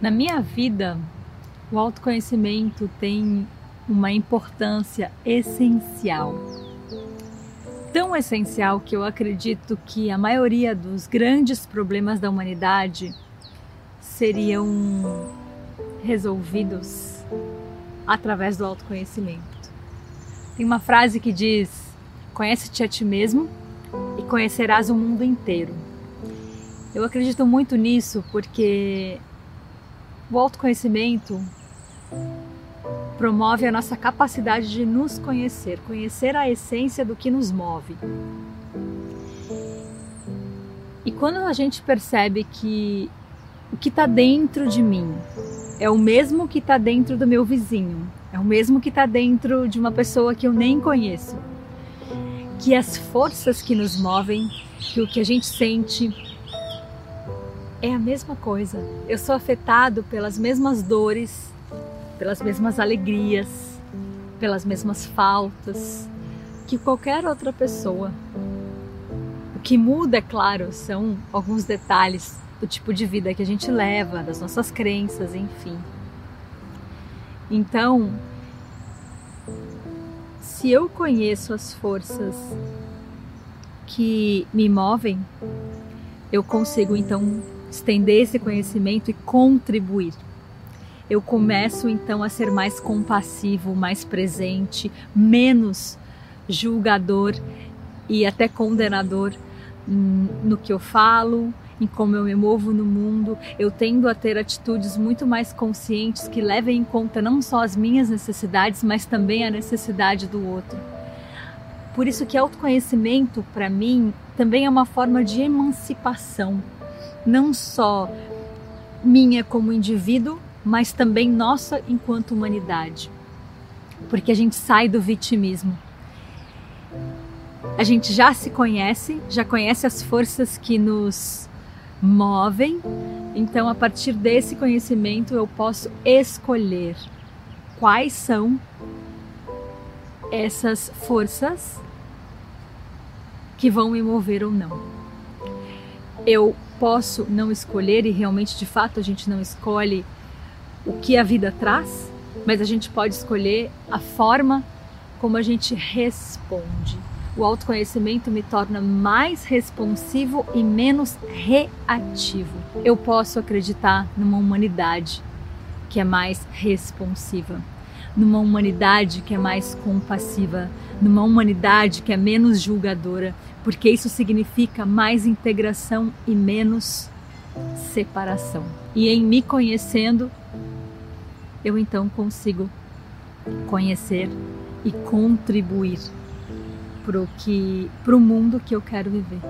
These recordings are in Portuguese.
Na minha vida, o autoconhecimento tem uma importância essencial. Tão essencial que eu acredito que a maioria dos grandes problemas da humanidade seriam resolvidos através do autoconhecimento. Tem uma frase que diz: Conhece-te a ti mesmo e conhecerás o mundo inteiro. Eu acredito muito nisso porque o autoconhecimento promove a nossa capacidade de nos conhecer, conhecer a essência do que nos move. E quando a gente percebe que o que está dentro de mim é o mesmo que está dentro do meu vizinho, é o mesmo que está dentro de uma pessoa que eu nem conheço, que as forças que nos movem, que o que a gente sente, é a mesma coisa. Eu sou afetado pelas mesmas dores, pelas mesmas alegrias, pelas mesmas faltas que qualquer outra pessoa. O que muda, é claro, são alguns detalhes do tipo de vida que a gente leva, das nossas crenças, enfim. Então, se eu conheço as forças que me movem, eu consigo então estender esse conhecimento e contribuir. Eu começo então a ser mais compassivo, mais presente, menos julgador e até condenador no que eu falo, em como eu me movo no mundo. Eu tendo a ter atitudes muito mais conscientes que levem em conta não só as minhas necessidades, mas também a necessidade do outro. Por isso que autoconhecimento para mim também é uma forma de emancipação não só minha como indivíduo, mas também nossa enquanto humanidade. Porque a gente sai do vitimismo. A gente já se conhece, já conhece as forças que nos movem, então a partir desse conhecimento eu posso escolher quais são essas forças que vão me mover ou não. Eu posso não escolher e realmente de fato a gente não escolhe o que a vida traz, mas a gente pode escolher a forma como a gente responde. O autoconhecimento me torna mais responsivo e menos reativo. Eu posso acreditar numa humanidade que é mais responsiva, numa humanidade que é mais compassiva, numa humanidade que é menos julgadora, porque isso significa mais integração e menos separação. E em me conhecendo, eu então consigo conhecer e contribuir para o que para o mundo que eu quero viver.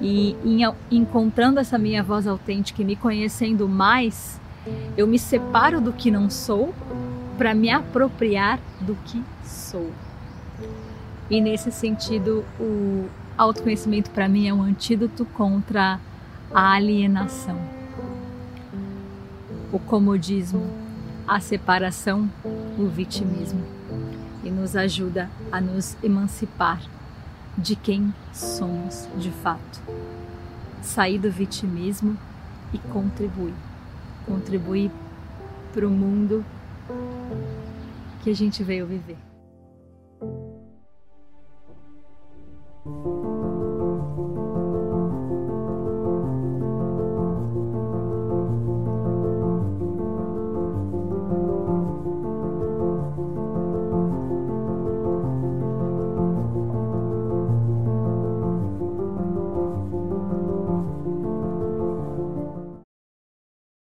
E em, encontrando essa minha voz autêntica e me conhecendo mais, eu me separo do que não sou para me apropriar do que sou. E nesse sentido, o autoconhecimento para mim é um antídoto contra a alienação, o comodismo, a separação, o vitimismo e nos ajuda a nos emancipar de quem somos de fato. Sair do vitimismo e contribuir. Contribuir para o mundo que a gente veio viver.